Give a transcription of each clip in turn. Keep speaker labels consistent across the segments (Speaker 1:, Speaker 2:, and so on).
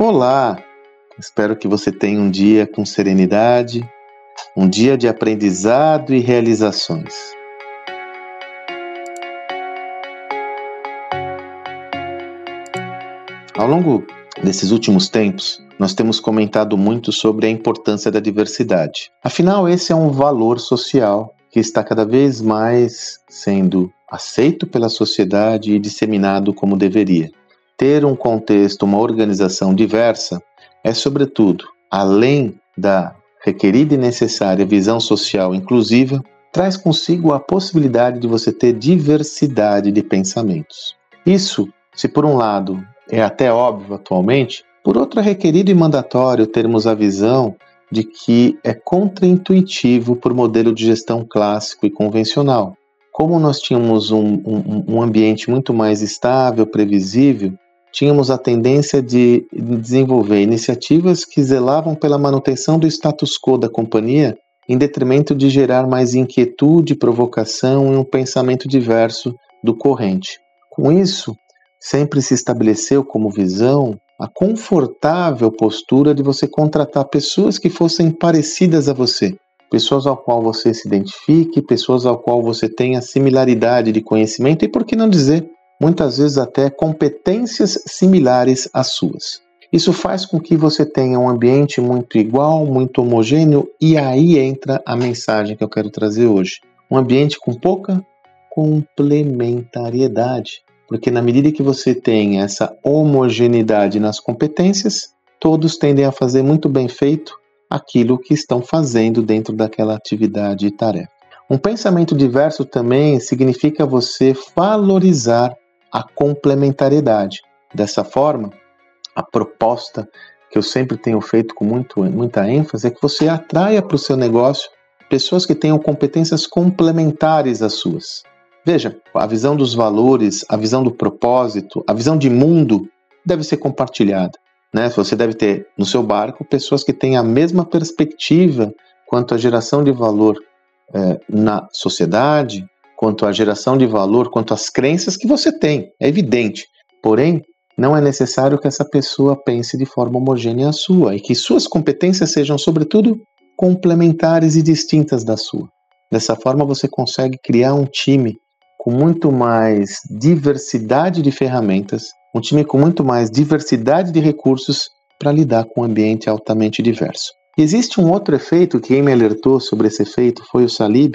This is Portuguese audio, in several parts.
Speaker 1: Olá! Espero que você tenha um dia com serenidade, um dia de aprendizado e realizações. Ao longo desses últimos tempos, nós temos comentado muito sobre a importância da diversidade. Afinal, esse é um valor social que está cada vez mais sendo aceito pela sociedade e disseminado como deveria. Ter um contexto, uma organização diversa é, sobretudo, além da requerida e necessária visão social inclusiva, traz consigo a possibilidade de você ter diversidade de pensamentos. Isso, se por um lado é até óbvio atualmente, por outro é requerido e mandatório termos a visão de que é contraintuitivo por modelo de gestão clássico e convencional. Como nós tínhamos um, um, um ambiente muito mais estável, previsível, tínhamos a tendência de desenvolver iniciativas que zelavam pela manutenção do status quo da companhia, em detrimento de gerar mais inquietude, provocação e um pensamento diverso do corrente. Com isso, sempre se estabeleceu como visão a confortável postura de você contratar pessoas que fossem parecidas a você, pessoas ao qual você se identifique, pessoas ao qual você tenha similaridade de conhecimento e, por que não dizer, muitas vezes até competências similares às suas. Isso faz com que você tenha um ambiente muito igual, muito homogêneo, e aí entra a mensagem que eu quero trazer hoje. Um ambiente com pouca complementariedade. Porque na medida que você tem essa homogeneidade nas competências, todos tendem a fazer muito bem feito aquilo que estão fazendo dentro daquela atividade e tarefa. Um pensamento diverso também significa você valorizar a complementariedade. Dessa forma, a proposta que eu sempre tenho feito com muito, muita ênfase é que você atraia para o seu negócio pessoas que tenham competências complementares às suas. Veja, a visão dos valores, a visão do propósito, a visão de mundo deve ser compartilhada. Né? Você deve ter no seu barco pessoas que têm a mesma perspectiva quanto à geração de valor é, na sociedade, quanto à geração de valor, quanto às crenças que você tem. É evidente. Porém, não é necessário que essa pessoa pense de forma homogênea a sua e que suas competências sejam, sobretudo, complementares e distintas da sua. Dessa forma, você consegue criar um time com muito mais diversidade de ferramentas, um time com muito mais diversidade de recursos para lidar com um ambiente altamente diverso. Existe um outro efeito que quem me alertou sobre esse efeito foi o Salib,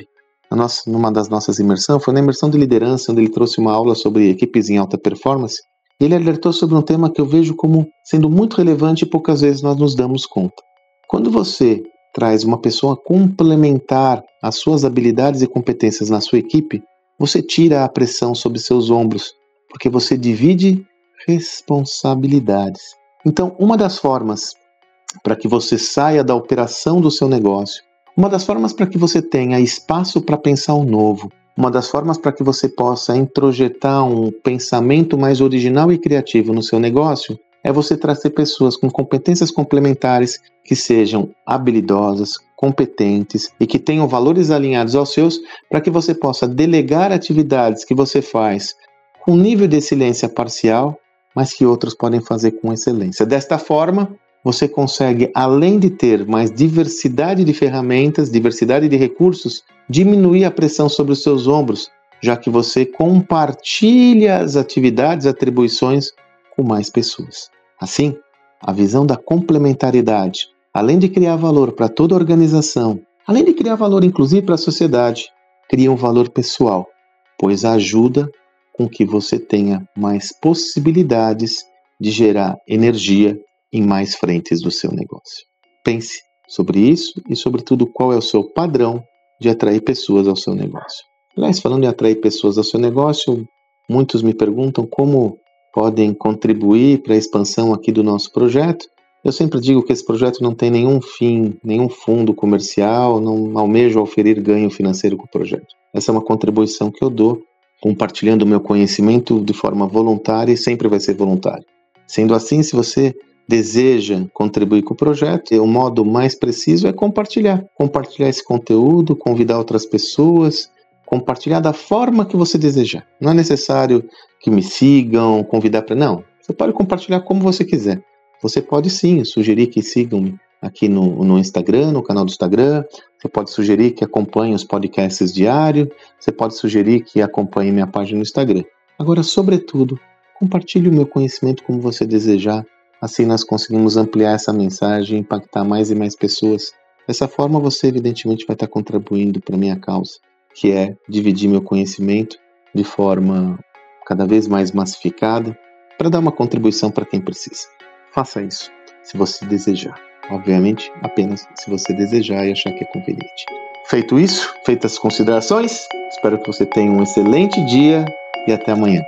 Speaker 1: nossa, numa das nossas imersões, foi na imersão de liderança, onde ele trouxe uma aula sobre equipes em alta performance. Ele alertou sobre um tema que eu vejo como sendo muito relevante e poucas vezes nós nos damos conta. Quando você traz uma pessoa complementar às suas habilidades e competências na sua equipe, você tira a pressão sobre seus ombros, porque você divide responsabilidades. Então, uma das formas para que você saia da operação do seu negócio uma das formas para que você tenha espaço para pensar o novo, uma das formas para que você possa introjetar um pensamento mais original e criativo no seu negócio é você trazer pessoas com competências complementares que sejam habilidosas, competentes e que tenham valores alinhados aos seus para que você possa delegar atividades que você faz com nível de excelência parcial, mas que outros podem fazer com excelência. Desta forma, você consegue, além de ter mais diversidade de ferramentas, diversidade de recursos, diminuir a pressão sobre os seus ombros, já que você compartilha as atividades, atribuições com mais pessoas. Assim, a visão da complementariedade, além de criar valor para toda a organização, além de criar valor inclusive para a sociedade, cria um valor pessoal, pois ajuda com que você tenha mais possibilidades de gerar energia em mais frentes do seu negócio. Pense sobre isso e, sobretudo, qual é o seu padrão de atrair pessoas ao seu negócio. Aliás, falando em atrair pessoas ao seu negócio, muitos me perguntam como podem contribuir para a expansão aqui do nosso projeto. Eu sempre digo que esse projeto não tem nenhum fim, nenhum fundo comercial, não almejo oferir ganho financeiro com o projeto. Essa é uma contribuição que eu dou, compartilhando o meu conhecimento de forma voluntária e sempre vai ser voluntário. Sendo assim, se você deseja contribuir com o projeto, o modo mais preciso é compartilhar. Compartilhar esse conteúdo, convidar outras pessoas, compartilhar da forma que você desejar. Não é necessário que me sigam, convidar para. Não. Você pode compartilhar como você quiser. você pode sim sugerir que sigam-me aqui no, no Instagram, no canal do Instagram. Você pode sugerir que acompanhe os podcasts diários. Você pode sugerir que acompanhe minha página no Instagram. Agora, sobretudo, compartilhe o meu conhecimento como você desejar. Assim nós conseguimos ampliar essa mensagem impactar mais e mais pessoas. Dessa forma, você evidentemente vai estar contribuindo para minha causa, que é dividir meu conhecimento de forma cada vez mais massificada para dar uma contribuição para quem precisa. Faça isso, se você desejar. Obviamente, apenas se você desejar e achar que é conveniente. Feito isso, feitas as considerações, espero que você tenha um excelente dia e até amanhã.